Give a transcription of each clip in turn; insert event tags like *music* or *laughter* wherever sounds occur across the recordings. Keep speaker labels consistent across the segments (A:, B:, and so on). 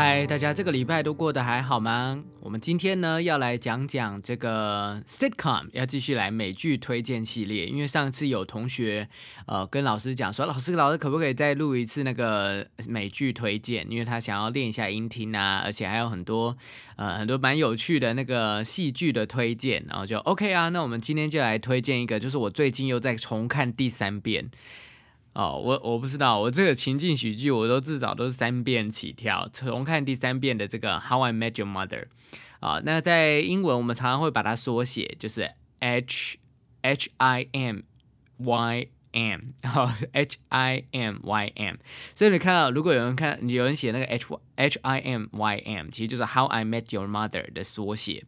A: 嗨，大家这个礼拜都过得还好吗？我们今天呢要来讲讲这个 sitcom，要继续来美剧推荐系列。因为上次有同学呃跟老师讲说，老师老师可不可以再录一次那个美剧推荐？因为他想要练一下音听啊，而且还有很多呃很多蛮有趣的那个戏剧的推荐，然后就 OK 啊。那我们今天就来推荐一个，就是我最近又在重看第三遍。哦，我我不知道，我这个情境喜剧我都至少都是三遍起跳，重看第三遍的这个《How I Met Your Mother》啊，那在英文我们常常会把它缩写，就是 H H I M Y M，好 H I M Y M，所以你看到如果有人看有人写那个 H H I M Y M，其实就是 How I Met Your Mother 的缩写。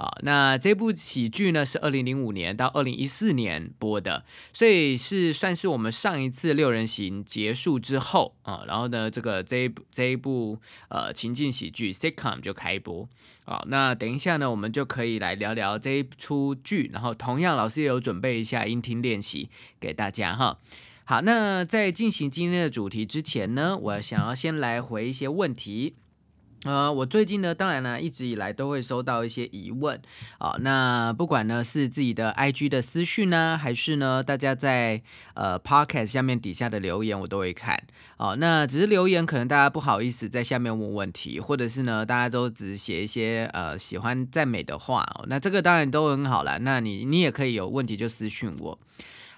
A: 啊，那这部喜剧呢是二零零五年到二零一四年播的，所以是算是我们上一次六人行结束之后啊，然后呢，这个这一这一部呃情境喜剧 sitcom 就开播啊。那等一下呢，我们就可以来聊聊这一出剧，然后同样老师也有准备一下音听练习给大家哈。好，那在进行今天的主题之前呢，我想要先来回一些问题。呃，我最近呢，当然呢，一直以来都会收到一些疑问啊。那不管呢是自己的 IG 的私讯呢，还是呢大家在呃 Podcast 下面底下的留言，我都会看哦。那只是留言，可能大家不好意思在下面问问题，或者是呢大家都只写一些呃喜欢赞美的话哦。那这个当然都很好啦。那你你也可以有问题就私讯我。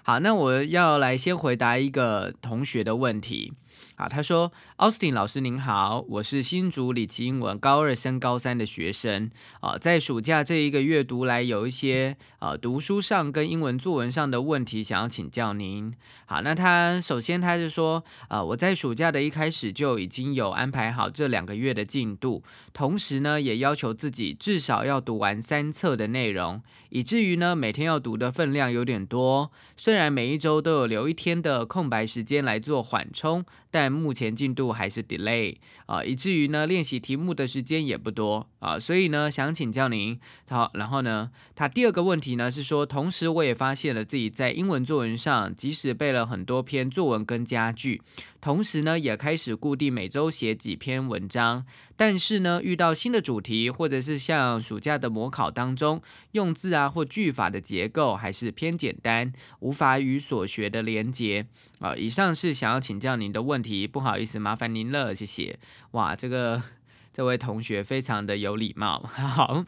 A: 好，那我要来先回答一个同学的问题。啊，他说：“Austin 老师您好，我是新竹李奇英文高二升高三的学生啊，在暑假这一个月读来有一些啊读书上跟英文作文上的问题，想要请教您。好，那他首先他是说啊，我在暑假的一开始就已经有安排好这两个月的进度，同时呢也要求自己至少要读完三册的内容，以至于呢每天要读的分量有点多。虽然每一周都有留一天的空白时间来做缓冲。”但目前进度还是 delay 啊，以至于呢练习题目的时间也不多啊，所以呢想请教您，好，然后呢，他第二个问题呢是说，同时我也发现了自己在英文作文上，即使背了很多篇作文跟家具。同时呢，也开始固定每周写几篇文章，但是呢，遇到新的主题，或者是像暑假的模考当中，用字啊或句法的结构还是偏简单，无法与所学的连接啊。以上是想要请教您的问题，不好意思，麻麻烦您了，谢谢。哇，这个 *laughs* 这位同学非常的有礼貌，*laughs* 好，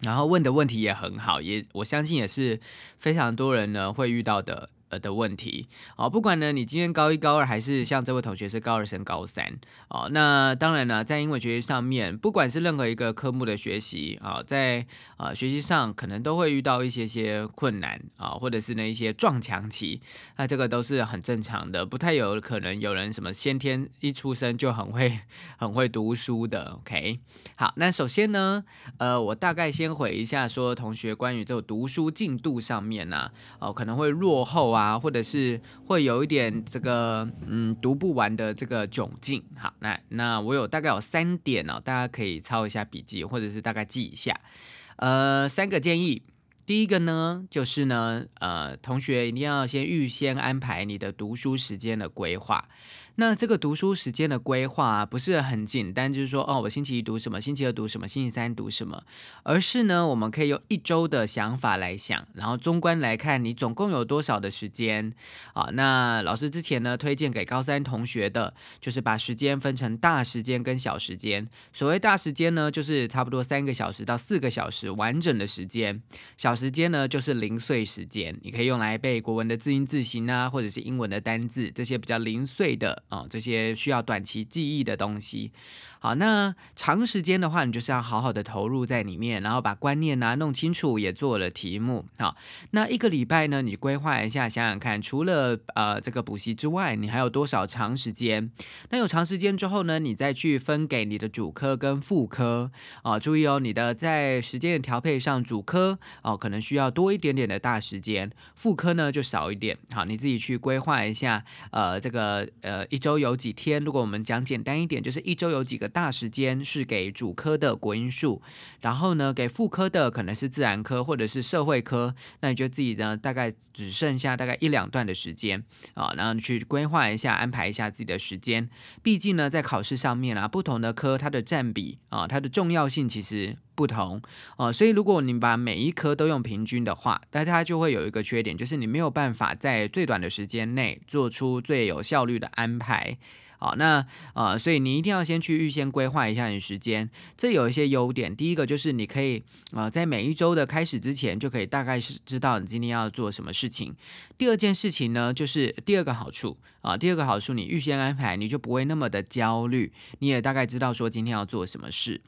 A: 然后问的问题也很好，也我相信也是非常多人呢会遇到的。的问题哦，不管呢，你今天高一高二，还是像这位同学是高二升高三哦，那当然呢，在英文学习上面，不管是任何一个科目的学习啊，在啊学习上可能都会遇到一些些困难啊，或者是那一些撞墙期，那这个都是很正常的，不太有可能有人什么先天一出生就很会很会读书的。OK，好，那首先呢，呃，我大概先回一下说同学关于这个读书进度上面呢，哦，可能会落后。啊，啊或者是会有一点这个嗯读不完的这个窘境。好，那那我有大概有三点哦，大家可以抄一下笔记，或者是大概记一下。呃，三个建议。第一个呢，就是呢，呃，同学一定要先预先安排你的读书时间的规划。那这个读书时间的规划不是很简单，就是说哦，我星期一读什么，星期二读什么，星期三读什么，而是呢，我们可以用一周的想法来想，然后中观来看你总共有多少的时间啊？那老师之前呢推荐给高三同学的，就是把时间分成大时间跟小时间。所谓大时间呢，就是差不多三个小时到四个小时完整的时间；小时间呢，就是零碎时间，你可以用来背国文的字音字形啊，或者是英文的单字这些比较零碎的。啊，这些需要短期记忆的东西。好，那长时间的话，你就是要好好的投入在里面，然后把观念啊弄清楚，也做了题目。好，那一个礼拜呢，你规划一下，想想看，除了呃这个补习之外，你还有多少长时间？那有长时间之后呢，你再去分给你的主科跟副科啊。注意哦，你的在时间的调配上，主科哦，可能需要多一点点的大时间，副科呢就少一点。好，你自己去规划一下，呃，这个呃一周有几天？如果我们讲简单一点，就是一周有几个大时间是给主科的国音数，然后呢给副科的可能是自然科或者是社会科，那你就自己呢大概只剩下大概一两段的时间啊，然后去规划一下，安排一下自己的时间。毕竟呢，在考试上面啊，不同的科它的占比啊，它的重要性其实。不同哦，所以如果你把每一科都用平均的话，那它就会有一个缺点，就是你没有办法在最短的时间内做出最有效率的安排。好，那呃，所以你一定要先去预先规划一下你时间。这有一些优点，第一个就是你可以啊在每一周的开始之前就可以大概是知道你今天要做什么事情。第二件事情呢，就是第二个好处啊，第二个好处你预先安排，你就不会那么的焦虑，你也大概知道说今天要做什么事。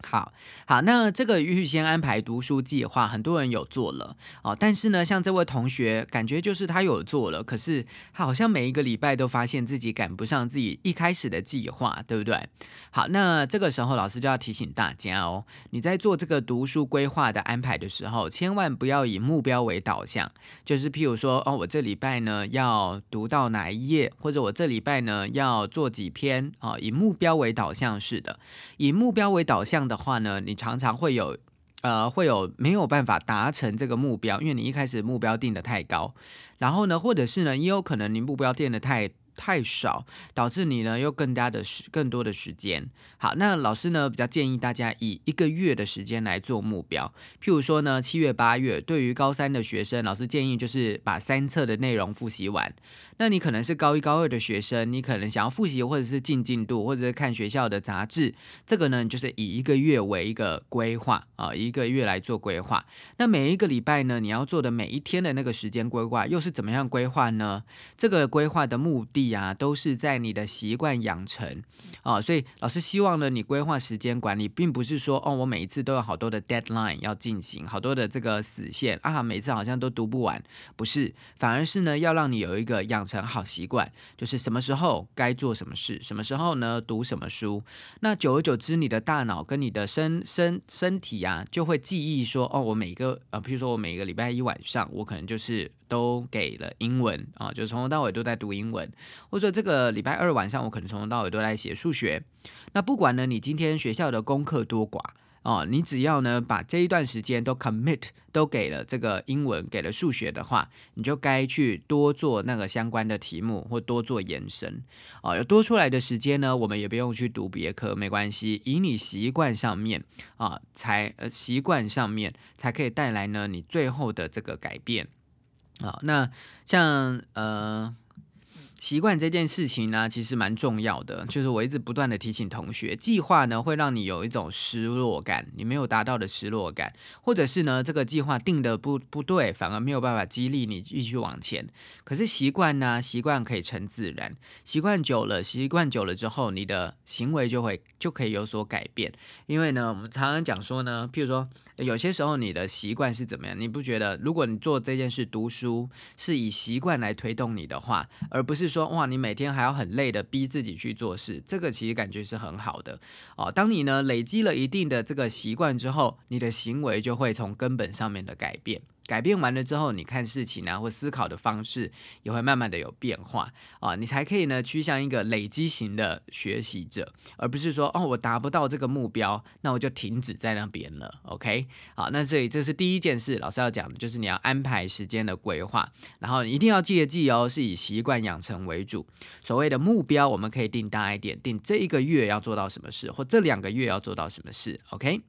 A: 好好，那这个预先安排读书计划，很多人有做了哦。但是呢，像这位同学，感觉就是他有做了，可是他好像每一个礼拜都发现自己赶不上自己一开始的计划，对不对？好，那这个时候老师就要提醒大家哦，你在做这个读书规划的安排的时候，千万不要以目标为导向，就是譬如说，哦，我这礼拜呢要读到哪一页，或者我这礼拜呢要做几篇啊，以目标为导向式的，以目标为导向。样的话呢，你常常会有，呃，会有没有办法达成这个目标，因为你一开始目标定的太高，然后呢，或者是呢，也有可能你目标定的太。太少，导致你呢又更加的时更多的时间。好，那老师呢比较建议大家以一个月的时间来做目标。譬如说呢，七月八月，对于高三的学生，老师建议就是把三册的内容复习完。那你可能是高一高二的学生，你可能想要复习或者是进进度，或者是看学校的杂志。这个呢，就是以一个月为一个规划啊，一个月来做规划。那每一个礼拜呢，你要做的每一天的那个时间规划又是怎么样规划呢？这个规划的目的。呀，都是在你的习惯养成啊，所以老师希望呢，你规划时间管理，并不是说哦，我每一次都有好多的 deadline 要进行，好多的这个死线啊，每次好像都读不完，不是，反而是呢，要让你有一个养成好习惯，就是什么时候该做什么事，什么时候呢读什么书，那久而久之，你的大脑跟你的身身身体啊，就会记忆说，哦，我每个呃，比如说我每个礼拜一晚上，我可能就是。都给了英文啊，就从头到尾都在读英文，或者这个礼拜二晚上我可能从头到尾都在写数学。那不管呢，你今天学校的功课多寡哦，你只要呢把这一段时间都 commit 都给了这个英文，给了数学的话，你就该去多做那个相关的题目或多做延伸哦。有多出来的时间呢，我们也不用去读别科，没关系，以你习惯上面啊，才呃习惯上面才可以带来呢你最后的这个改变。好，那像呃。习惯这件事情呢，其实蛮重要的。就是我一直不断的提醒同学，计划呢会让你有一种失落感，你没有达到的失落感，或者是呢这个计划定的不不对，反而没有办法激励你继续往前。可是习惯呢，习惯可以成自然，习惯久了，习惯久了之后，你的行为就会就可以有所改变。因为呢，我们常常讲说呢，譬如说有些时候你的习惯是怎么样，你不觉得如果你做这件事，读书是以习惯来推动你的话，而不是。说哇，你每天还要很累的逼自己去做事，这个其实感觉是很好的哦。当你呢累积了一定的这个习惯之后，你的行为就会从根本上面的改变。改变完了之后，你看事情啊或思考的方式也会慢慢的有变化啊，你才可以呢趋向一个累积型的学习者，而不是说哦我达不到这个目标，那我就停止在那边了。OK，好，那这里这是第一件事，老师要讲的就是你要安排时间的规划，然后一定要记得记哦，是以习惯养成为主。所谓的目标，我们可以定大一点，定这一个月要做到什么事，或这两个月要做到什么事。OK，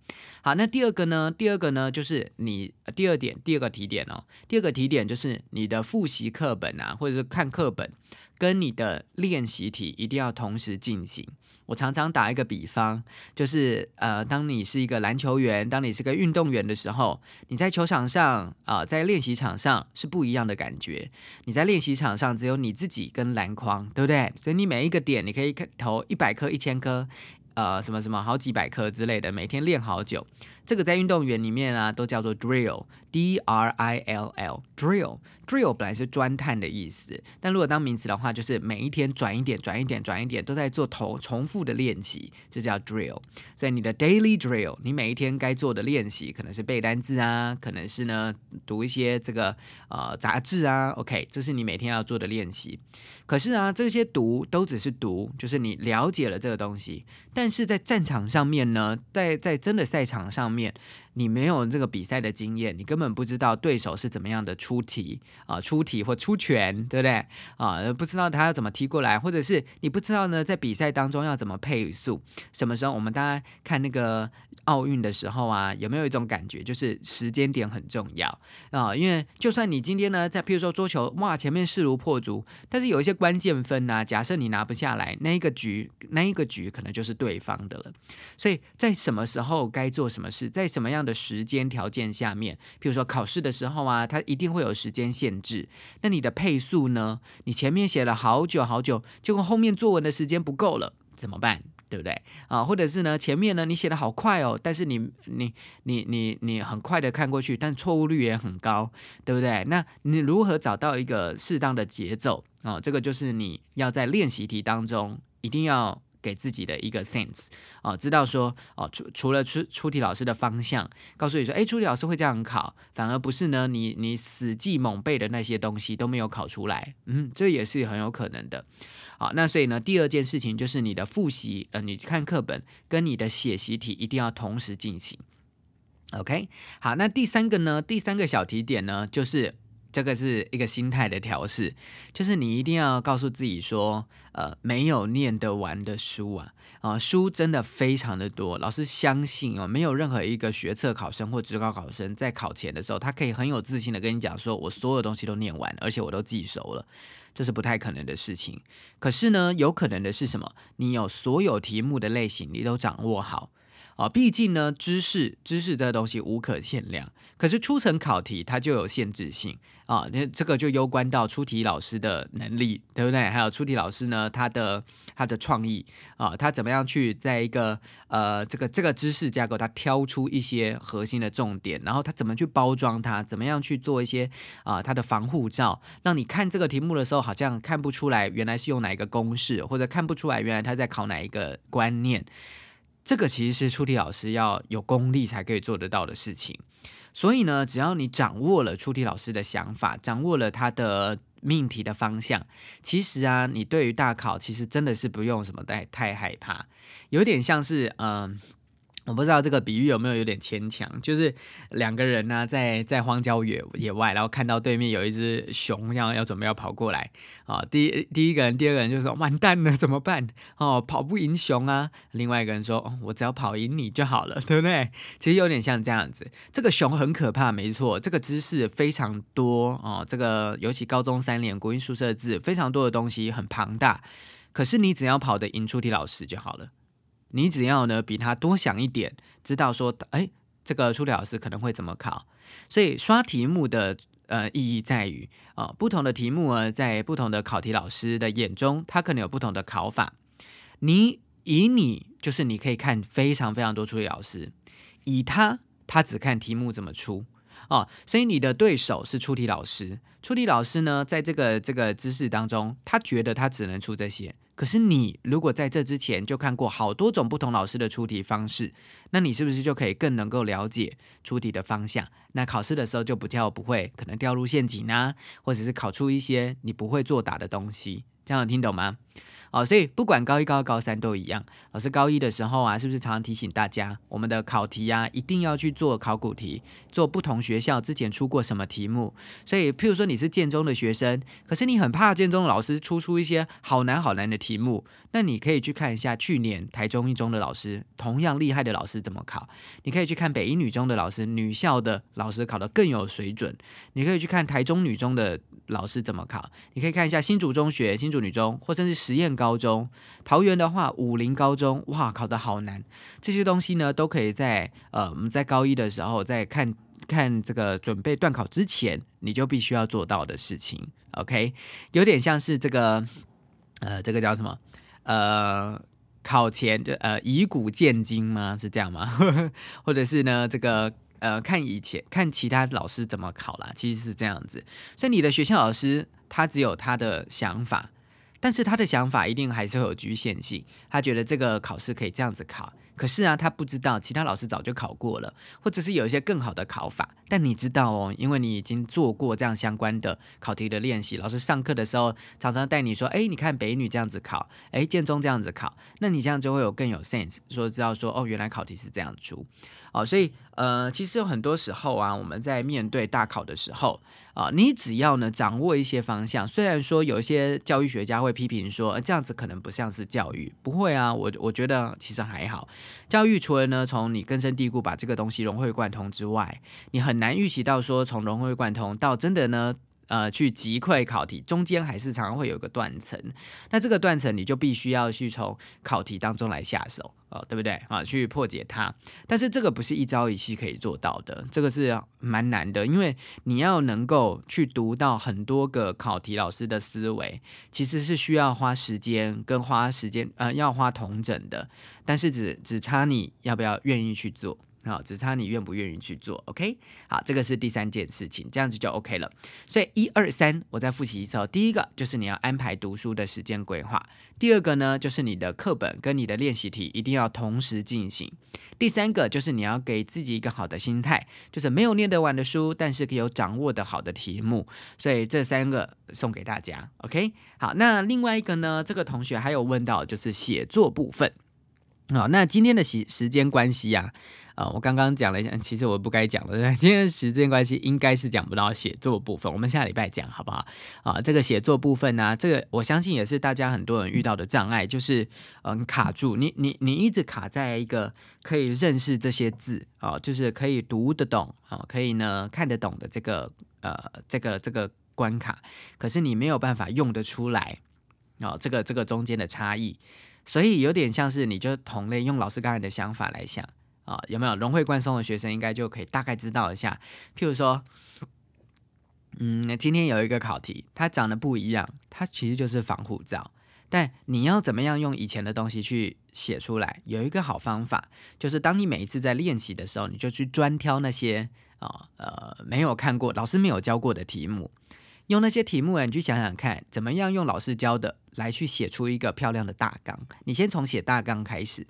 A: 好，那第二个呢？第二个呢就是你第二点，第二个。提点哦，第二个提点就是你的复习课本啊，或者是看课本，跟你的练习题一定要同时进行。我常常打一个比方，就是呃，当你是一个篮球员，当你是个运动员的时候，你在球场上啊，在练习场上是不一样的感觉。你在练习场上只有你自己跟篮筐，对不对？所以你每一个点你可以投一百颗、一千颗。呃什么什么好几百颗之类的，每天练好久。这个在运动员里面啊，都叫做 drill，d r i l l，drill，drill 本来是钻探的意思，但如果当名词的话，就是每一天转一点，转一点，转一点，都在做头重复的练习，这叫 drill。在你的 daily drill，你每一天该做的练习，可能是背单字啊，可能是呢读一些这个呃杂志啊，OK，这是你每天要做的练习。可是啊，这些读都只是读，就是你了解了这个东西，但是在战场上面呢，在在真的赛场上。面，你没有这个比赛的经验，你根本不知道对手是怎么样的出题啊，出题或出拳，对不对啊？不知道他要怎么踢过来，或者是你不知道呢，在比赛当中要怎么配速？什么时候我们大家看那个奥运的时候啊，有没有一种感觉，就是时间点很重要啊？因为就算你今天呢，在譬如说桌球，哇，前面势如破竹，但是有一些关键分啊，假设你拿不下来，那一个局，那一个局可能就是对方的了。所以在什么时候该做什么事？在什么样的时间条件下面，譬如说考试的时候啊，它一定会有时间限制。那你的配速呢？你前面写了好久好久，结果后面作文的时间不够了，怎么办？对不对啊？或者是呢，前面呢你写的好快哦，但是你你你你你很快的看过去，但错误率也很高，对不对？那你如何找到一个适当的节奏啊？这个就是你要在练习题当中一定要。给自己的一个 sense 啊，知道说哦，除除了出出题老师的方向，告诉你说，哎，出题老师会这样考，反而不是呢，你你死记猛背的那些东西都没有考出来，嗯，这也是很有可能的。好，那所以呢，第二件事情就是你的复习，呃，你看课本跟你的写习题一定要同时进行。OK，好，那第三个呢，第三个小提点呢，就是。这个是一个心态的调试，就是你一定要告诉自己说，呃，没有念得完的书啊，啊，书真的非常的多。老师相信哦，没有任何一个学测考生或职高考生在考前的时候，他可以很有自信的跟你讲说，我所有东西都念完，而且我都记熟了，这是不太可能的事情。可是呢，有可能的是什么？你有所有题目的类型，你都掌握好。啊，毕竟呢，知识知识这东西无可限量，可是出层考题它就有限制性啊，那这个就攸关到出题老师的能力，对不对？还有出题老师呢，他的他的创意啊，他怎么样去在一个呃这个这个知识架构，他挑出一些核心的重点，然后他怎么去包装它，怎么样去做一些啊他的防护罩，让你看这个题目的时候，好像看不出来原来是用哪一个公式，或者看不出来原来他在考哪一个观念。这个其实是出题老师要有功力才可以做得到的事情，所以呢，只要你掌握了出题老师的想法，掌握了他的命题的方向，其实啊，你对于大考其实真的是不用什么太太害怕，有点像是嗯。我不知道这个比喻有没有有点牵强，就是两个人呢在在荒郊野野外，然后看到对面有一只熊要要准备要跑过来啊，第一第一个人、第二个人就说完蛋了怎么办？哦，跑不赢熊啊。另外一个人说，哦，我只要跑赢你就好了，对不对？其实有点像这样子，这个熊很可怕，没错，这个知识非常多哦，这个尤其高中三年国音宿舍字非常多的东西很庞大，可是你只要跑得赢出题老师就好了。你只要呢比他多想一点，知道说，哎，这个出题老师可能会怎么考，所以刷题目的呃意义在于啊，不同的题目呢，在不同的考题老师的眼中，他可能有不同的考法。你以你就是你可以看非常非常多出题老师，以他他只看题目怎么出哦，所以你的对手是出题老师，出题老师呢，在这个这个知识当中，他觉得他只能出这些。可是你如果在这之前就看过好多种不同老师的出题方式，那你是不是就可以更能够了解出题的方向？那考试的时候就不跳不会，可能掉入陷阱啊，或者是考出一些你不会作答的东西，这样听懂吗？哦，所以不管高一、高二、高三都一样。老师高一的时候啊，是不是常常提醒大家，我们的考题啊，一定要去做考古题，做不同学校之前出过什么题目。所以，譬如说你是建中的学生，可是你很怕建中的老师出出一些好难好难的题目，那你可以去看一下去年台中一中的老师，同样厉害的老师怎么考。你可以去看北一女中的老师，女校的老师考得更有水准。你可以去看台中女中的老师怎么考。你可以看一下新竹中学、新竹女中，或者是实验高。中桃园的话，武林高中哇，考得好难。这些东西呢，都可以在呃，我们在高一的时候，在看 *laughs* 看这个准备断考之前，你就必须要做到的事情。OK，有点像是这个呃，这个叫什么？呃，考前就呃以古鉴今吗？是这样吗？*laughs* 或者是呢这个呃看以前看其他老师怎么考啦？其实是这样子。所以你的学校老师他只有他的想法，但是他的想法一定还是会有局限性。他觉得这个考试可以这样子考。可是啊，他不知道其他老师早就考过了，或者是有一些更好的考法。但你知道哦，因为你已经做过这样相关的考题的练习，老师上课的时候常常带你说：“哎，你看北女这样子考，哎，建中这样子考。”那你这样就会有更有 sense，说知道说哦，原来考题是这样出。哦，所以呃，其实有很多时候啊，我们在面对大考的时候啊，你只要呢掌握一些方向，虽然说有一些教育学家会批评说这样子可能不像是教育，不会啊，我我觉得其实还好。教育除了呢从你根深蒂固把这个东西融会贯通之外，你很难预习到说从融会贯通到真的呢。呃，去击溃考题，中间还是常常会有一个断层，那这个断层你就必须要去从考题当中来下手哦，对不对啊？去破解它，但是这个不是一朝一夕可以做到的，这个是蛮难的，因为你要能够去读到很多个考题老师的思维，其实是需要花时间跟花时间，呃，要花同整的，但是只只差你要不要愿意去做。好，只差你愿不愿意去做，OK？好，这个是第三件事情，这样子就 OK 了。所以一二三，我再复习一次哦。第一个就是你要安排读书的时间规划，第二个呢就是你的课本跟你的练习题一定要同时进行，第三个就是你要给自己一个好的心态，就是没有念得完的书，但是可以有掌握的好的题目。所以这三个送给大家，OK？好，那另外一个呢，这个同学还有问到就是写作部分。好，那今天的时时间关系啊。啊，我刚刚讲了一下，其实我不该讲的。*laughs* 今天时间关系，应该是讲不到写作部分，我们下礼拜讲好不好？啊，这个写作部分呢，这个我相信也是大家很多人遇到的障碍，就是嗯卡住，你你你一直卡在一个可以认识这些字啊，就是可以读得懂啊，可以呢看得懂的这个呃这个这个关卡，可是你没有办法用得出来啊，这个这个中间的差异，所以有点像是你就同类用老师刚才的想法来想。啊，有没有融会贯通的学生，应该就可以大概知道一下。譬如说，嗯，今天有一个考题，它长得不一样，它其实就是防护罩。但你要怎么样用以前的东西去写出来？有一个好方法，就是当你每一次在练习的时候，你就去专挑那些啊呃没有看过、老师没有教过的题目，用那些题目啊，你去想想看，怎么样用老师教的。来去写出一个漂亮的大纲，你先从写大纲开始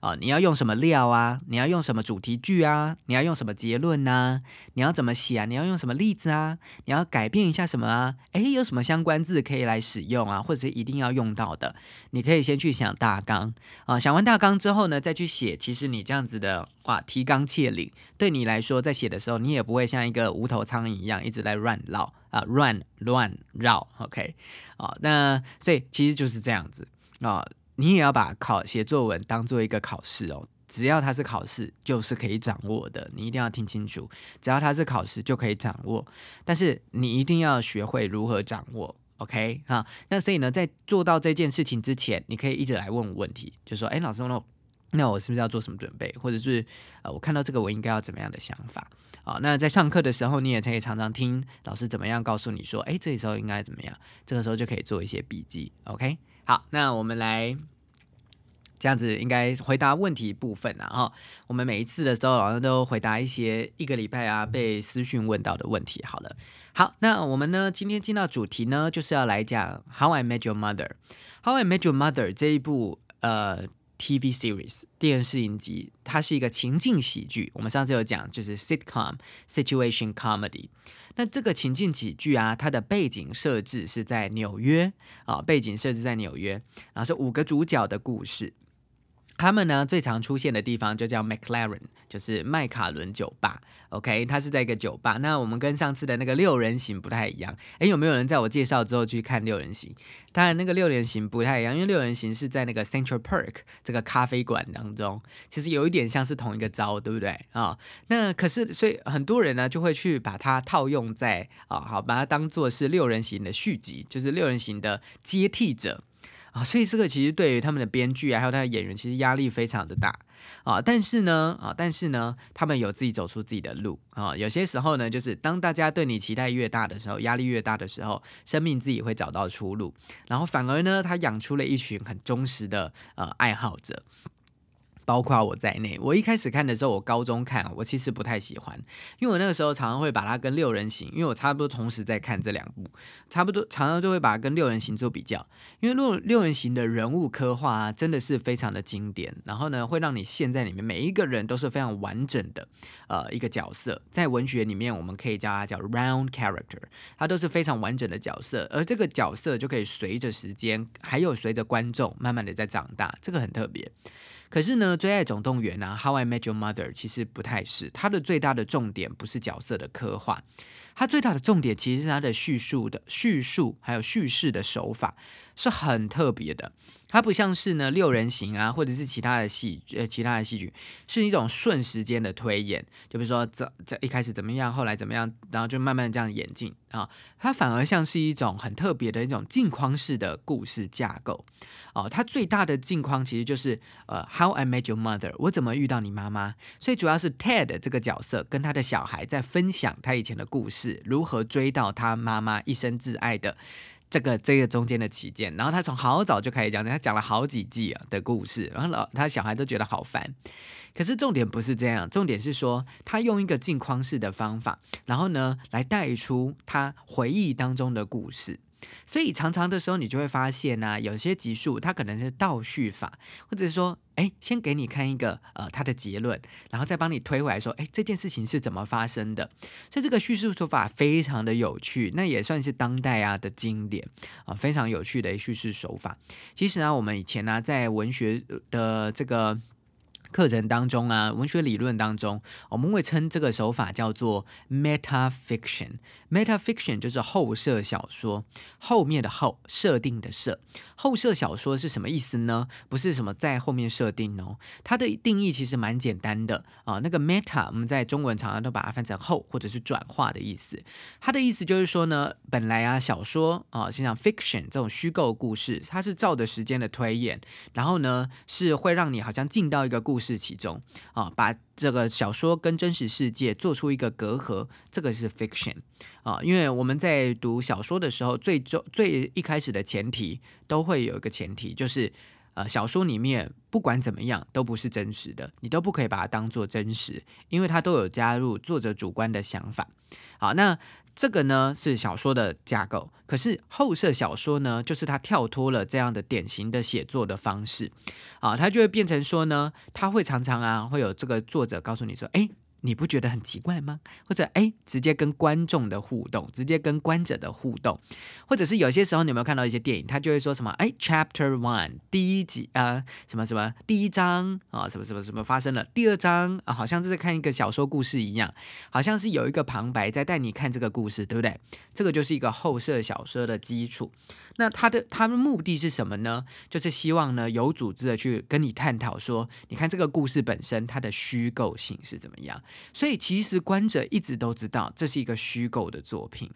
A: 啊！你要用什么料啊？你要用什么主题句啊？你要用什么结论呢？你要怎么写啊？你要用什么例子啊？你要改变一下什么啊？诶，有什么相关字可以来使用啊？或者是一定要用到的？你可以先去想大纲啊！想完大纲之后呢，再去写。其实你这样子的话，提纲挈领，对你来说，在写的时候，你也不会像一个无头苍蝇一样一直在乱绕。啊，乱乱绕，OK，啊，那所以其实就是这样子啊，你也要把考写作文当做一个考试哦，只要它是考试，就是可以掌握的，你一定要听清楚，只要它是考试就可以掌握，但是你一定要学会如何掌握，OK，哈，那所以呢，在做到这件事情之前，你可以一直来问我问题，就说，哎，老师，那那我是不是要做什么准备，或者是呃，我看到这个我应该要怎么样的想法？啊，那在上课的时候，你也可以常常听老师怎么样告诉你说，哎，这时候应该怎么样？这个时候就可以做一些笔记。OK，好，那我们来这样子，应该回答问题部分啊。哈，我们每一次的时候，老师都回答一些一个礼拜啊被私讯问到的问题。好了，好，那我们呢，今天进到主题呢，就是要来讲《How I Met Your Mother》。《How I Met Your Mother》这一部呃。TV series 电视影集，它是一个情境喜剧。我们上次有讲，就是 sitcom situation comedy。那这个情境喜剧啊，它的背景设置是在纽约啊，背景设置在纽约，然后是五个主角的故事。他们呢最常出现的地方就叫 McLaren，就是麦卡伦酒吧。OK，它是在一个酒吧。那我们跟上次的那个六人行不太一样。诶，有没有人在我介绍之后去看六人行？当然，那个六人行不太一样，因为六人行是在那个 Central Park 这个咖啡馆当中，其实有一点像是同一个招，对不对啊？那可是，所以很多人呢就会去把它套用在啊，好，把它当做是六人行的续集，就是六人行的接替者。啊，所以这个其实对于他们的编剧啊，还有他的演员，其实压力非常的大啊。但是呢，啊，但是呢，他们有自己走出自己的路啊。有些时候呢，就是当大家对你期待越大的时候，压力越大的时候，生命自己会找到出路。然后反而呢，他养出了一群很忠实的呃爱好者。包括我在内，我一开始看的时候，我高中看，我其实不太喜欢，因为我那个时候常常会把它跟六人行，因为我差不多同时在看这两部，差不多常常就会把它跟六人行做比较，因为六六人行的人物刻画啊，真的是非常的经典，然后呢，会让你陷在里面，每一个人都是非常完整的，呃，一个角色，在文学里面我们可以叫它叫 round character，它都是非常完整的角色，而这个角色就可以随着时间，还有随着观众慢慢的在长大，这个很特别。可是呢，《最爱总动员》啊，《How I Met Your Mother》其实不太是它的最大的重点，不是角色的刻画，它最大的重点其实是它的叙述的叙述，还有叙事的手法。是很特别的。它不像是呢六人行啊，或者是其他的戏呃其他的戏剧，是一种顺时间的推演，就比如说这这一开始怎么样，后来怎么样，然后就慢慢这样演进啊。它反而像是一种很特别的一种镜框式的故事架构哦。它最大的镜框其实就是呃 How I Met Your Mother，我怎么遇到你妈妈。所以主要是 Ted 这个角色跟他的小孩在分享他以前的故事，如何追到他妈妈一生挚爱的。这个这个中间的期间，然后他从好早就开始讲，他讲了好几季啊的故事，然后老他小孩都觉得好烦。可是重点不是这样，重点是说他用一个镜框式的方法，然后呢来带出他回忆当中的故事。所以常常的时候，你就会发现呢，有些集数它可能是倒叙法，或者是说，哎，先给你看一个呃它的结论，然后再帮你推回来说，哎，这件事情是怎么发生的。所以这个叙述手法非常的有趣，那也算是当代啊的经典啊，非常有趣的叙事手法。其实呢，我们以前呢在文学的这个。课程当中啊，文学理论当中，我们会称这个手法叫做 meta fiction。meta fiction 就是后设小说，后面的后设定的设。后设小说是什么意思呢？不是什么在后面设定哦，它的定义其实蛮简单的啊。那个 meta 我们在中文常常都把它翻成后或者是转化的意思。它的意思就是说呢，本来啊小说啊，像 fiction 这种虚构故事，它是照着时间的推演，然后呢是会让你好像进到一个故事。是其中啊，把这个小说跟真实世界做出一个隔阂，这个是 fiction 啊。因为我们在读小说的时候，最终最一开始的前提都会有一个前提，就是呃，小说里面不管怎么样都不是真实的，你都不可以把它当做真实，因为它都有加入作者主观的想法。好，那。这个呢是小说的架构，可是后设小说呢，就是它跳脱了这样的典型的写作的方式，啊，它就会变成说呢，它会常常啊，会有这个作者告诉你说，哎。你不觉得很奇怪吗？或者哎，直接跟观众的互动，直接跟观者的互动，或者是有些时候你有没有看到一些电影，他就会说什么哎，Chapter One 第一集啊，什么什么第一章啊，什么什么什么发生了，第二章啊，好像是在看一个小说故事一样，好像是有一个旁白在带你看这个故事，对不对？这个就是一个后设小说的基础。那他的他的目的是什么呢？就是希望呢有组织的去跟你探讨说，你看这个故事本身它的虚构性是怎么样。所以其实观者一直都知道这是一个虚构的作品。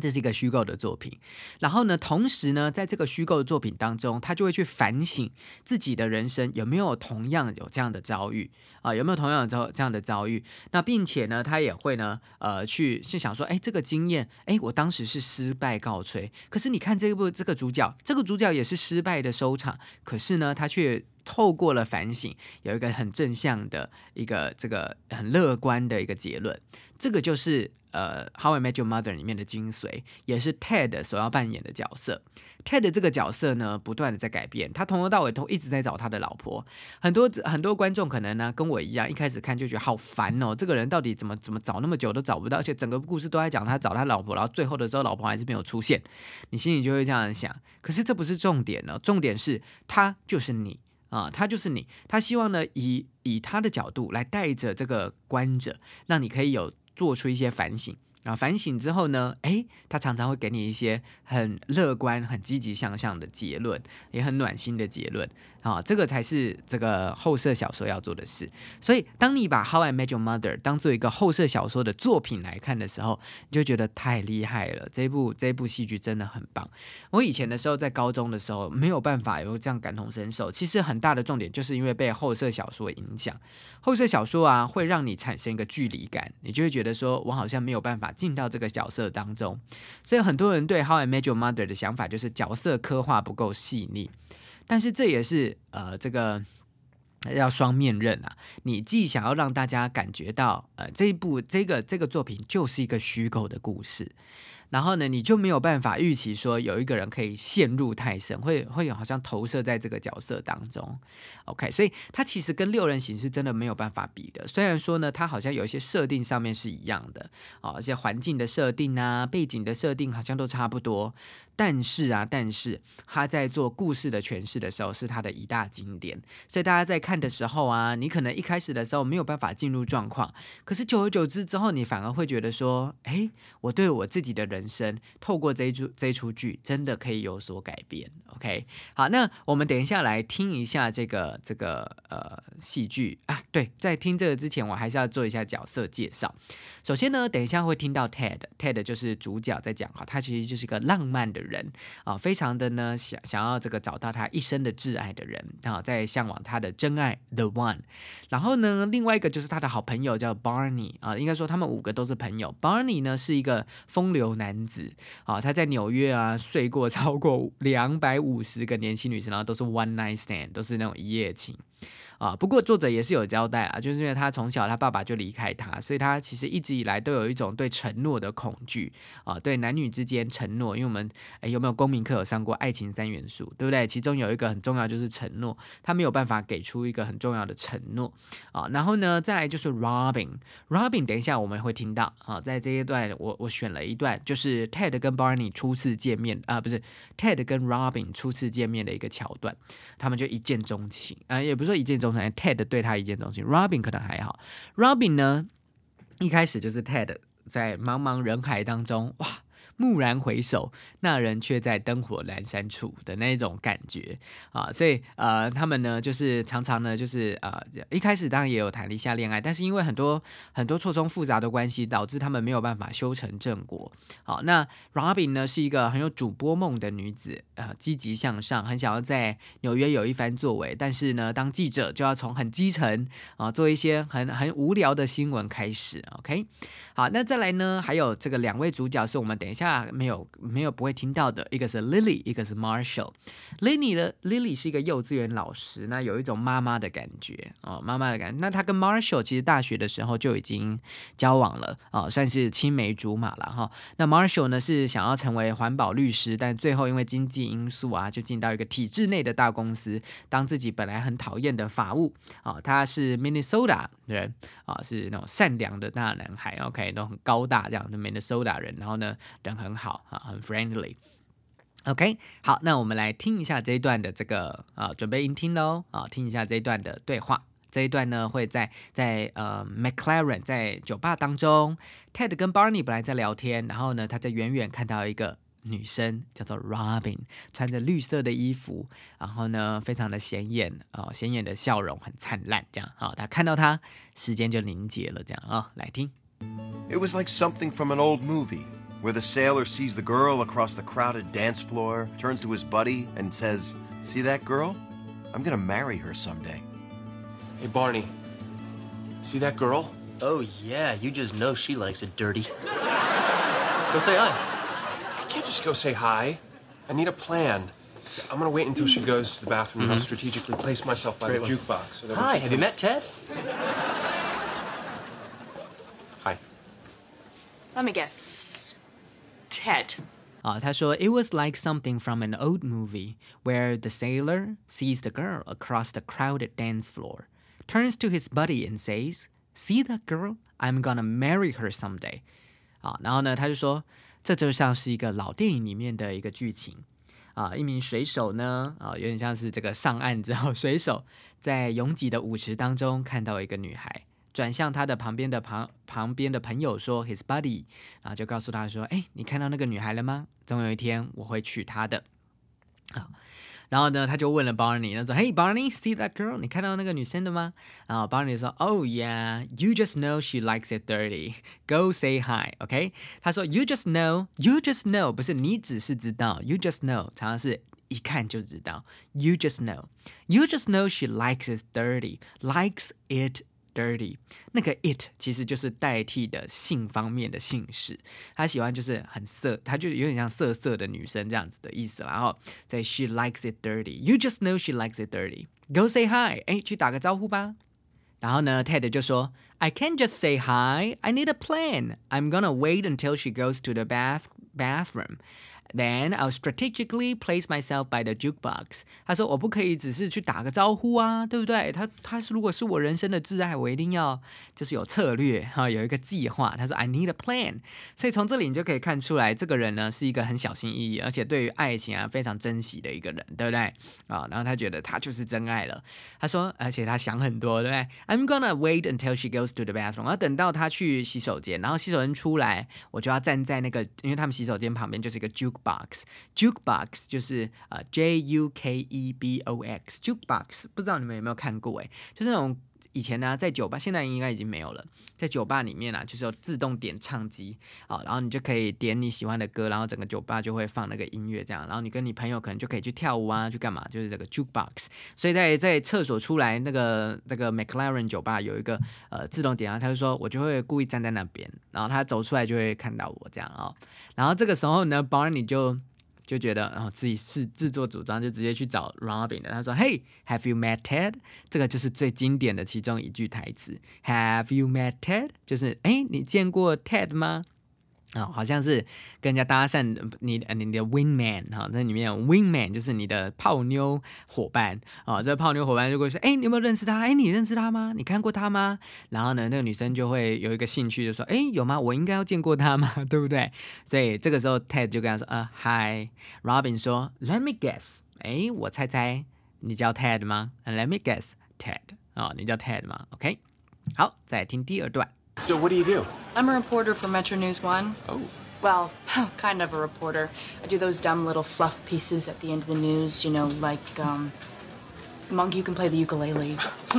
A: 这是一个虚构的作品，然后呢，同时呢，在这个虚构的作品当中，他就会去反省自己的人生有没有同样有这样的遭遇啊，有没有同样的遭这样的遭遇？那并且呢，他也会呢，呃，去去想说，哎，这个经验，哎，我当时是失败告吹，可是你看这部这个主角，这个主角也是失败的收场，可是呢，他却透过了反省，有一个很正向的一个这个很乐观的一个结论，这个就是。呃，《How I Met Your Mother》里面的精髓，也是 Ted 所要扮演的角色。Ted 这个角色呢，不断的在改变，他从头到尾都一直在找他的老婆。很多很多观众可能呢，跟我一样，一开始看就觉得好烦哦，这个人到底怎么怎么找那么久都找不到，而且整个故事都在讲他找他老婆，然后最后的时候老婆还是没有出现，你心里就会这样想。可是这不是重点呢，重点是他就是你啊，他就是你。他希望呢，以以他的角度来带着这个观者，让你可以有。做出一些反省啊，反省之后呢，诶，他常常会给你一些很乐观、很积极向上的结论，也很暖心的结论。啊，这个才是这个后设小说要做的事。所以，当你把《How I Met Your Mother》当做一个后设小说的作品来看的时候，你就觉得太厉害了。这部这部戏剧真的很棒。我以前的时候在高中的时候没有办法有这样感同身受。其实很大的重点就是因为被后设小说影响。后设小说啊，会让你产生一个距离感，你就会觉得说我好像没有办法进到这个角色当中。所以很多人对《How I Met Your Mother》的想法就是角色刻画不够细腻。但是这也是呃，这个要双面刃啊！你既想要让大家感觉到，呃，这一部这个这个作品就是一个虚构的故事。然后呢，你就没有办法预期说有一个人可以陷入太深，会会有好像投射在这个角色当中。OK，所以它其实跟六人行是真的没有办法比的。虽然说呢，它好像有一些设定上面是一样的啊，一些环境的设定啊、背景的设定好像都差不多。但是啊，但是他在做故事的诠释的时候，是他的一大经典。所以大家在看的时候啊，你可能一开始的时候没有办法进入状况，可是久而久之之后，你反而会觉得说，哎，我对我自己的人生，透过这一出这一出剧，真的可以有所改变。OK，好，那我们等一下来听一下这个这个呃戏剧啊。对，在听这个之前，我还是要做一下角色介绍。首先呢，等一下会听到 Ted，Ted 就是主角在讲哈，他其实就是一个浪漫的。人人啊，非常的呢想想要这个找到他一生的挚爱的人啊，在向往他的真爱 The One。然后呢，另外一个就是他的好朋友叫 Barney 啊，应该说他们五个都是朋友。Barney 呢是一个风流男子啊，他在纽约啊睡过 *laughs* 超过两百五十个年轻女生，然后都是 One Night Stand，都是那种一夜情。啊，不过作者也是有交代啊，就是因为他从小他爸爸就离开他，所以他其实一直以来都有一种对承诺的恐惧啊，对男女之间承诺。因为我们哎有没有公民课有上过爱情三元素，对不对？其中有一个很重要就是承诺，他没有办法给出一个很重要的承诺啊。然后呢，再来就是 Robin，Robin，等一下我们会听到啊，在这一段我我选了一段，就是 Ted 跟 Barney 初次见面啊，不是 Ted 跟 Robin 初次见面的一个桥段，他们就一见钟情啊，也不是说一见钟。Ted 对他一见钟情，Robin 可能还好。Robin 呢，一开始就是 Ted 在茫茫人海当中，哇！蓦然回首，那人却在灯火阑珊处的那种感觉啊，所以呃，他们呢就是常常呢就是呃，一开始当然也有谈了一下恋爱，但是因为很多很多错综复杂的关系，导致他们没有办法修成正果。好，那 Robin 呢是一个很有主播梦的女子，呃，积极向上，很想要在纽约有一番作为，但是呢，当记者就要从很基层啊做一些很很无聊的新闻开始。OK，好，那再来呢，还有这个两位主角是我们等一下。没有没有不会听到的，一个是 Lily，一个是 Marshall。Lily 的 Lily 是一个幼稚园老师，那有一种妈妈的感觉哦，妈妈的感觉。那她跟 Marshall 其实大学的时候就已经交往了啊，算是青梅竹马了哈。那 Marshall 呢是想要成为环保律师，但最后因为经济因素啊，就进到一个体制内的大公司，当自己本来很讨厌的法务啊。他是 Minnesota 人啊，是那种善良的大男孩，OK，都很高大这样的 Minnesota 人，然后呢人。很好啊，很 friendly。OK，好，那我们来听一下这一段的这个啊，准备音听喽啊，听一下这一段的对话。这一段呢会在在呃 McLaren 在酒吧当中，Ted 跟 Barney 本来在聊天，然后呢他在远远看到一个女生叫做 Robin，穿着绿色的衣服，然后呢非常的显眼啊，显眼的笑容很灿烂，这样啊，他看到她，时间就凝结了，这样啊，来听。
B: It was like something from an old movie. where the sailor sees the girl across the crowded dance floor, turns to his buddy, and says, See that girl? I'm gonna marry her someday.
C: Hey, Barney. See that girl?
D: Oh, yeah, you just know she likes it dirty. *laughs* go say hi.
C: I can't just go say hi. I need a plan. I'm gonna wait until she goes to the bathroom mm -hmm. and I'll mm-hmm. strategically place myself by Great the jukebox.
D: So hi, have you met Ted?
E: Let me guess. Ted.
A: 啊，他说，It was like something from an old movie where the sailor sees the girl across the crowded dance floor, turns to his buddy and says, "See that girl? I'm gonna marry her someday." 啊，然后呢，他就说，这就像是一个老电影里面的一个剧情啊，一名水手呢，啊，有点像是这个上岸之后，水手在拥挤的舞池当中看到一个女孩。 转向他的旁边的旁旁边的朋友说，his buddy，然后就告诉他说，哎，你看到那个女孩了吗？总有一天我会娶她的。好。然后呢，他就问了 Barney，他说：“Hey Barney，see that girl？你看到那个女生的吗？”然后 Barney 说：“Oh yeah，you just know she likes it dirty. Go say hi, OK？” 他说：“You just know，you just know，不是你只是知道，you just know，常常是一看就知道，you just know，you just know she likes it dirty，likes it。” Dirty，那个 it 其实就是代替的性方面的姓氏，他喜欢就是很色，他就有点像色色的女生这样子的意思。然后在 she likes it dirty，you just know she likes it dirty，go say hi，哎，去打个招呼吧。然后呢，Ted 就说，I can't just say hi，I need a plan，I'm gonna wait until she goes to the bath bathroom。 Then I'll strategically place myself by the jukebox。他说：“我不可以只是去打个招呼啊，对不对？他他是如果是我人生的挚爱，我一定要就是有策略哈，有一个计划。”他说：“I need a plan。”所以从这里你就可以看出来，这个人呢是一个很小心翼翼，而且对于爱情啊非常珍惜的一个人，对不对？啊，然后他觉得他就是真爱了。他说，而且他想很多，对不对？I'm gonna wait until she goes to the bathroom。要等到他去洗手间，然后洗手间出来，我就要站在那个，因为他们洗手间旁边就是一个 juke。Box，jukebox 就是呃 J U K E B O X，jukebox 不知道你们有没有看过哎，就是那种以前呢在酒吧，现在应该已经没有了，在酒吧里面啊，就是有自动点唱机啊，然后你就可以点你喜欢的歌，然后整个酒吧就会放那个音乐这样，然后你跟你朋友可能就可以去跳舞啊，去干嘛，就是这个 jukebox。所以在在厕所出来那个那个 McLaren 酒吧有一个呃自动点啊，他就说我就会故意站在那边，然后他走出来就会看到我这样啊。然后这个时候呢，Barney 就就觉得，然后自己是自作主张，就直接去找 Robin 的。他说：“Hey，have you met Ted？” 这个就是最经典的其中一句台词。“Have you met Ted？” 就是，哎，你见过 Ted 吗？啊，好像是跟人家搭讪，你呃你的 wingman 哈，在里面 wingman 就是你的泡妞伙伴啊，这泡妞伙伴就会说，哎，你有没有认识他？哎，你认识他吗？你看过他吗？然后呢，那个女生就会有一个兴趣，就说，哎，有吗？我应该要见过他吗？*laughs* 对不对？所以这个时候 Ted 就跟他说，呃，Hi，Robin 说，Let me guess，哎，我猜猜，你叫 Ted 吗？Let me guess，Ted，啊，你叫 Ted 吗？OK，好，再听第二段。
C: So what do you do?
E: I'm a reporter for Metro News One.
C: Oh.
E: Well, *laughs* kind of a reporter. I do those dumb little fluff pieces at the end of the news, you know, like, um, Monkey who can play the ukulele. *laughs*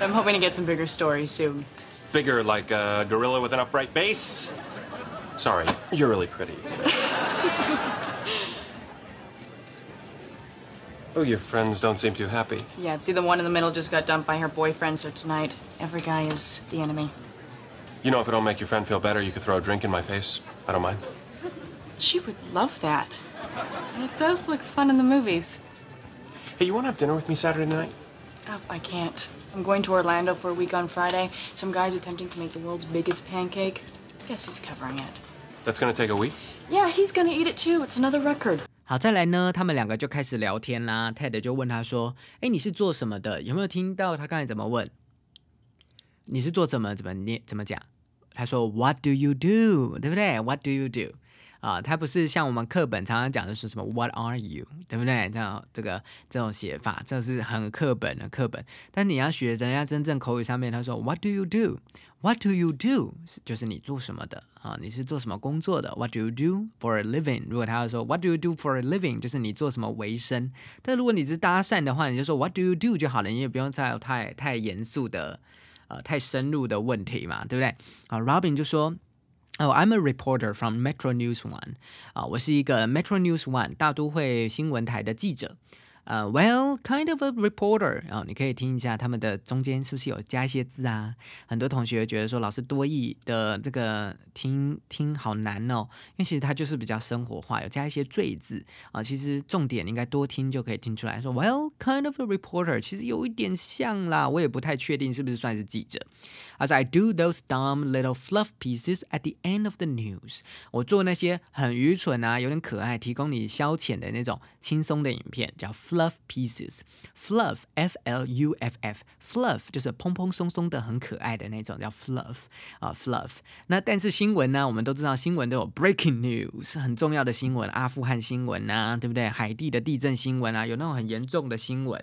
E: I'm hoping to get some bigger stories soon.
C: Bigger, like a gorilla with an upright bass? Sorry, you're really pretty. *laughs* oh, your friends don't seem too happy.
E: Yeah, see, the one in the middle just got dumped by her boyfriend, so tonight, every guy is the enemy.
C: You know, if it don't make your friend feel better, you could throw a drink in my face. I don't mind.
E: She would love that. And it does look fun in the movies.
C: Hey, you want to have dinner with me Saturday night?
E: Oh, I can't. I'm going to Orlando for a week on Friday. Some guy's attempting to make the world's biggest pancake. Guess who's covering it?
C: That's gonna take a week?
E: Yeah, he's gonna eat it too. It's another record.
A: 好，再来呢，他们两个就开始聊天啦。Ted 就问他说：“哎，你是做什么的？有没有听到他刚才怎么问？你是做什么？怎么念？怎么讲？ 他说 What do you do？对不对？What do you do？啊，他不是像我们课本常常讲的是什么 What are you？对不对？这样这个这种写法，这是很课本的课本。但你要学人家真正口语上面，他说 What do you do？What do you do？就是你做什么的啊？你是做什么工作的？What do you do for a living？如果他要说 What do you do for a living？就是你做什么为生。但如果你是搭讪的话，你就说 What do you do 就好了，你也不用再太太严肃的。呃太深入的问题嘛，对不对？啊，Robin 就说，哦，I'm a reporter from Metro News One，啊，我是一个 Metro News One 大都会新闻台的记者。呃，Well, kind of a reporter 啊，你可以听一下他们的中间是不是有加一些字啊？很多同学觉得说老师多义的这个听听好难哦，因为其实它就是比较生活化，有加一些赘字啊。其实重点应该多听就可以听出来。说 Well, kind of a reporter，其实有一点像啦，我也不太确定是不是算是记者。As I do those dumb little fluff pieces at the end of the news，我做那些很愚蠢啊，有点可爱，提供你消遣的那种轻松的影片，叫。Fluff pieces，fluff，f l u f f，fluff 就是蓬蓬松松的很可爱的那种叫 fluff 啊 fluff。那但是新闻呢，我们都知道新闻都有 breaking news 很重要的新闻，阿富汗新闻啊，对不对？海地的地震新闻啊，有那种很严重的新闻。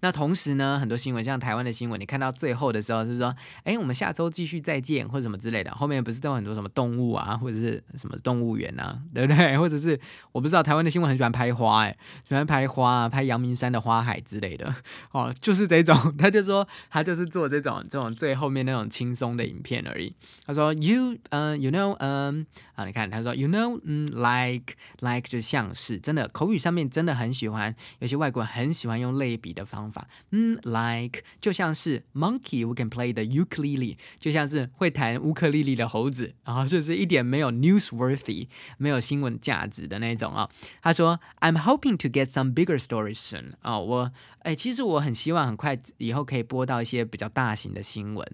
A: 那同时呢，很多新闻像台湾的新闻，你看到最后的时候是说，哎，我们下周继续再见或者什么之类的，后面不是都有很多什么动物啊，或者是什么动物园啊，对不对？或者是我不知道台湾的新闻很喜欢拍花，哎，喜欢拍花啊，拍阳明山的花海之类的，哦，就是这种，他就说他就是做这种这种最后面那种轻松的影片而已。他说，you，嗯，you know，嗯，啊，你看他说，you know，嗯，like，like 就像是真的口语上面真的很喜欢，有些外国人很喜欢用类比的方法，嗯，like 就像是 monkey，we can play the ukulele，就像是会弹乌克丽丽的猴子，然后就是一点没有 newsworthy，没有新闻价值的那种啊。他说，I'm hoping to get some bigger stories 啊，我哎，其实我很希望很快以后可以播到一些比较大型的新闻。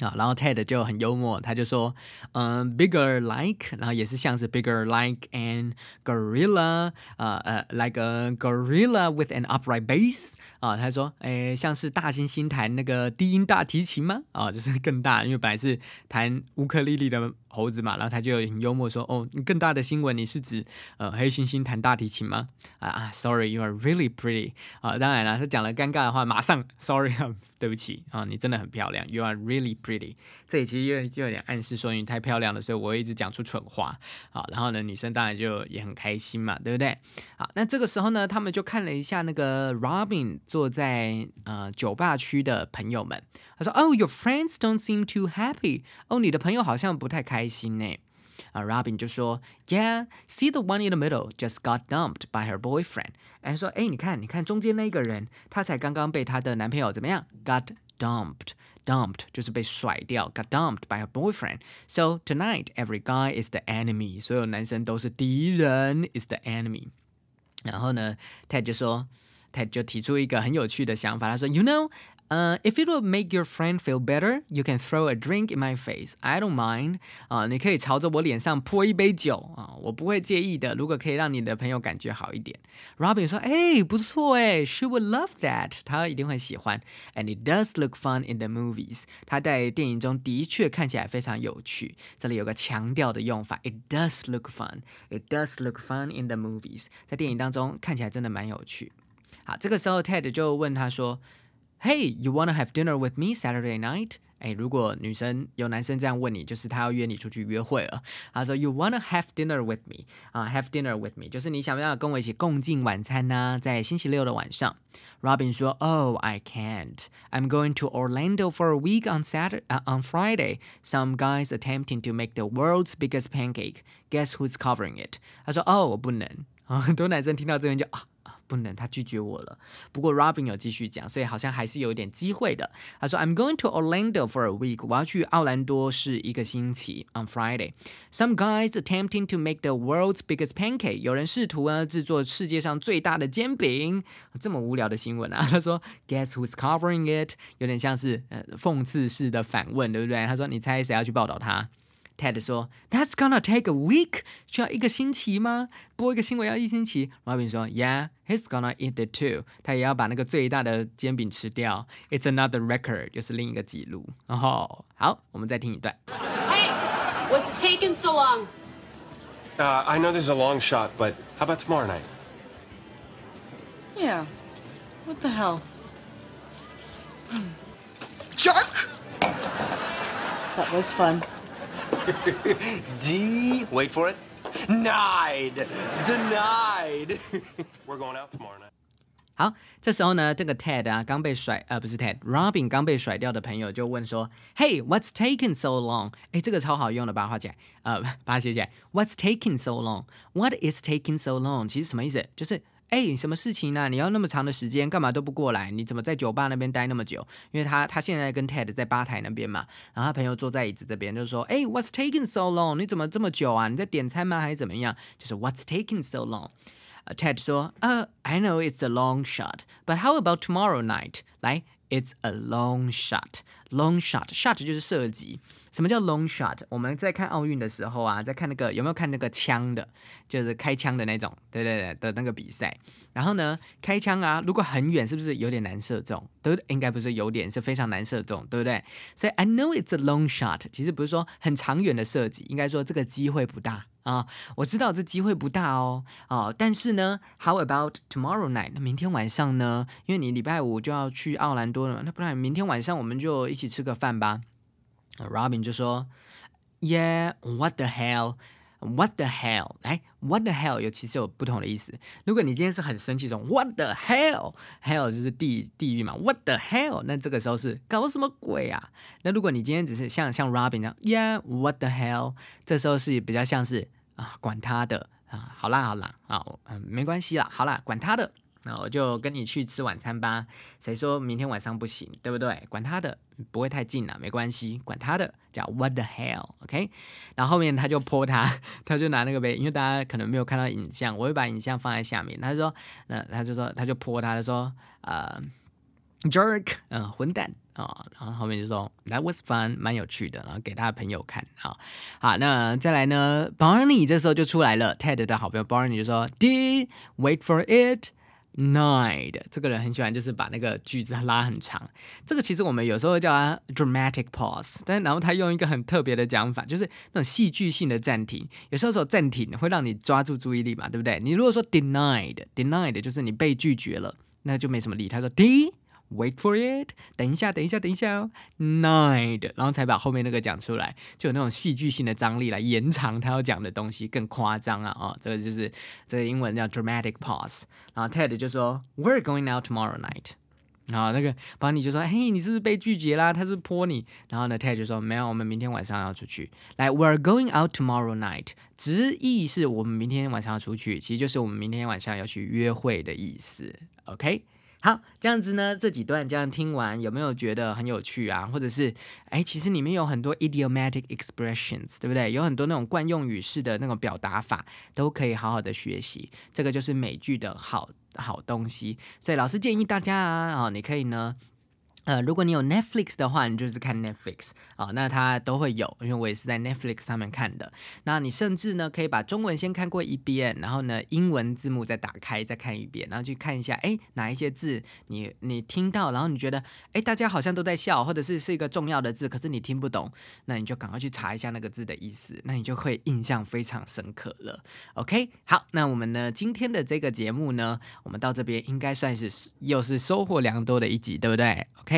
A: 啊，然后 Ted 就很幽默，他就说，嗯，bigger like，然后也是像是 bigger like an gorilla，呃呃，like a gorilla with an upright bass，啊，他说，诶，像是大猩猩弹那个低音大提琴吗？啊，就是更大，因为本来是弹乌克丽丽的猴子嘛，然后他就很幽默说，哦，你更大的新闻你是指呃黑猩猩弹大提琴吗？啊啊，sorry，you are really pretty，啊，当然了，他讲了尴尬的话，马上 sorry，对不起啊，你真的很漂亮，you are really。pretty，这里其实又就有点暗示说你太漂亮了，所以我一直讲出蠢话。啊，然后呢，女生当然就也很开心嘛，对不对？好，那这个时候呢，他们就看了一下那个 Robin 坐在呃酒吧区的朋友们，他说：“Oh, your friends don't seem too happy。”哦，你的朋友好像不太开心呢。啊，Robin 就说：“Yeah, see the one in the middle just got dumped by her boyfriend。”哎，说：“哎，你看，你看中间那个人，她才刚刚被她的男朋友怎么样？Got dumped。” dumped 就是被甩掉，got dumped by her boyfriend. So tonight, every guy is the enemy. 所有男生都是敌人，is the enemy. 然后呢，Ted 就说，Ted 就提出一个很有趣的想法，他说，You know, 呃，If it will make your friend feel better, you can throw a drink in my face. I don't mind. 啊，你可以朝着我脸上泼一杯酒啊，我不会介意的。如果可以让你的朋友感觉好一点，Robin 说，哎，不错哎，She would love that. 她一定会喜欢。And it does look fun in the movies. 他在电影中的确看起来非常有趣。这里有个强调的用法，It does look fun. It does look fun in the movies. 在电影当中看起来真的蛮有趣。好，这个时候 Ted 就问他说。 Hey, you wanna have dinner with me Saturday night？哎，如果女生有男生这样问你，就是他要约你出去约会了。他说，You wanna have dinner with me？啊，have dinner with me，就是你想不想跟我一起共进晚餐呢？在星期六的晚上。Robin 说，Oh, I can't. I'm going to Orlando for a week on Saturday, uh, on Friday. Some guys attempting to make the world's biggest pancake. Guess who's covering it？他说，哦，我不能。啊，很多男生听到这边就啊。 *laughs* 不能，他拒绝我了。不过 Robin 有继续讲，所以好像还是有点机会的。他说：“I'm going to Orlando for a week，我要去奥兰多是一个星期。On Friday, some guys attempting to make the world's biggest pancake，有人试图呢制作世界上最大的煎饼。这么无聊的新闻啊！他说：Guess who's covering it？有点像是呃讽刺式的反问，对不对？他说：你猜谁要去报道他？” Ted 说：“That's gonna take a week，需要一个星期吗？播一个新闻要一星期。” Robin 说：“Yeah，he's gonna eat it too，他也要把那个最大的煎饼吃掉。It's another record，就是另一个记录。”然后，好，我们再听一段。
F: Hey，what's taking so long?
C: Uh, I know there's a long shot, but how about tomorrow night?
E: Yeah. What the hell?
F: Jerk!
E: That was fun.
D: D, wait for it. Denied, denied.
C: We're going out tomorrow night.
A: 好，这时候呢，这个 Ted 啊，刚被甩，呃，不是 Ted，Robin 刚被甩掉的朋友就问说：“Hey, what's taking so long？” 哎，这个超好用的，把它画起来，呃，把它写起来。What's taking so long? What is taking so long？其实什么意思？就是 哎，什么事情呢？你要那么长的时间，干嘛都不过来？你怎么在酒吧那边待那么久？因为他他现在跟 Ted 在吧台那边嘛，然后他朋友坐在椅子这边，就说：“哎，What's taking so long？你怎么这么久啊？你在点餐吗？还是怎么样？”就是 What's taking so long？”Ted 说：“呃，I know it's a long shot, but how about tomorrow night？” 来 It's a long shot. Long shot, shot 就是射击。什么叫 long shot？我们在看奥运的时候啊，在看那个有没有看那个枪的，就是开枪的那种，对对对的那个比赛。然后呢，开枪啊，如果很远，是不是有点难射中？对不对？应该不是有点，是非常难射中，对不对？所以 I know it's a long shot，其实不是说很长远的射击，应该说这个机会不大。啊，我知道这机会不大哦，哦，但是呢，How about tomorrow night？那明天晚上呢？因为你礼拜五就要去奥兰多了，那不然明天晚上我们就一起吃个饭吧。Robin 就说，Yeah，what the hell？What the hell？来，What the hell？有其实有不同的意思。如果你今天是很生气，说 What the hell？Hell 就是地地狱嘛。What the hell？那这个时候是搞什么鬼啊？那如果你今天只是像像 Robin 这样，Yeah，what the hell？这时候是比较像是。啊，管他的啊，好啦好啦，啊，嗯，没关系啦，好啦，管他的，那我就跟你去吃晚餐吧。谁说明天晚上不行，对不对？管他的，不会太近了，没关系，管他的，叫 What the hell，OK？然后后面他就泼他，他就拿那个杯，因为大家可能没有看到影像，我会把影像放在下面。他说，那他就说，他就泼他，他说，呃，jerk，嗯，混蛋。啊，然后后面就说 That was fun，蛮有趣的，然后给他的朋友看啊。好，那再来呢，Barney 这时候就出来了，Ted 的好朋友 Barney 就说 Did wait for it night。这个人很喜欢，就是把那个句子拉很长。这个其实我们有时候叫他 dramatic pause，但然后他用一个很特别的讲法，就是那种戏剧性的暂停。有时候说暂停会让你抓住注意力嘛，对不对？你如果说 denied，denied 就是你被拒绝了，那就没什么力。他说 D。Wait for it，等一下，等一下，等一下哦。Nine，然后才把后面那个讲出来，就有那种戏剧性的张力来延长他要讲的东西，更夸张啊！哦，这个就是这个英文叫 dramatic pause。然后 Ted 就说，We're going out tomorrow night。然后那个 Bonnie 就说，嘿，你是不是被拒绝啦？他是泼你。然后呢，Ted 就说，没有，我们明天晚上要出去。来，We're going out tomorrow night，直译是我们明天晚上要出去，其实就是我们明天晚上要去约会的意思。OK。好，这样子呢，这几段这样听完，有没有觉得很有趣啊？或者是，哎，其实里面有很多 idiomatic expressions，对不对？有很多那种惯用语式的那种表达法，都可以好好的学习。这个就是美剧的好好东西。所以老师建议大家啊，啊，你可以呢。呃，如果你有 Netflix 的话，你就是看 Netflix 啊，那它都会有，因为我也是在 Netflix 上面看的。那你甚至呢，可以把中文先看过一遍，然后呢，英文字幕再打开再看一遍，然后去看一下，哎，哪一些字你你听到，然后你觉得，哎，大家好像都在笑，或者是是一个重要的字，可是你听不懂，那你就赶快去查一下那个字的意思，那你就会印象非常深刻了。OK，好，那我们呢今天的这个节目呢，我们到这边应该算是又是收获良多的一集，对不对？OK。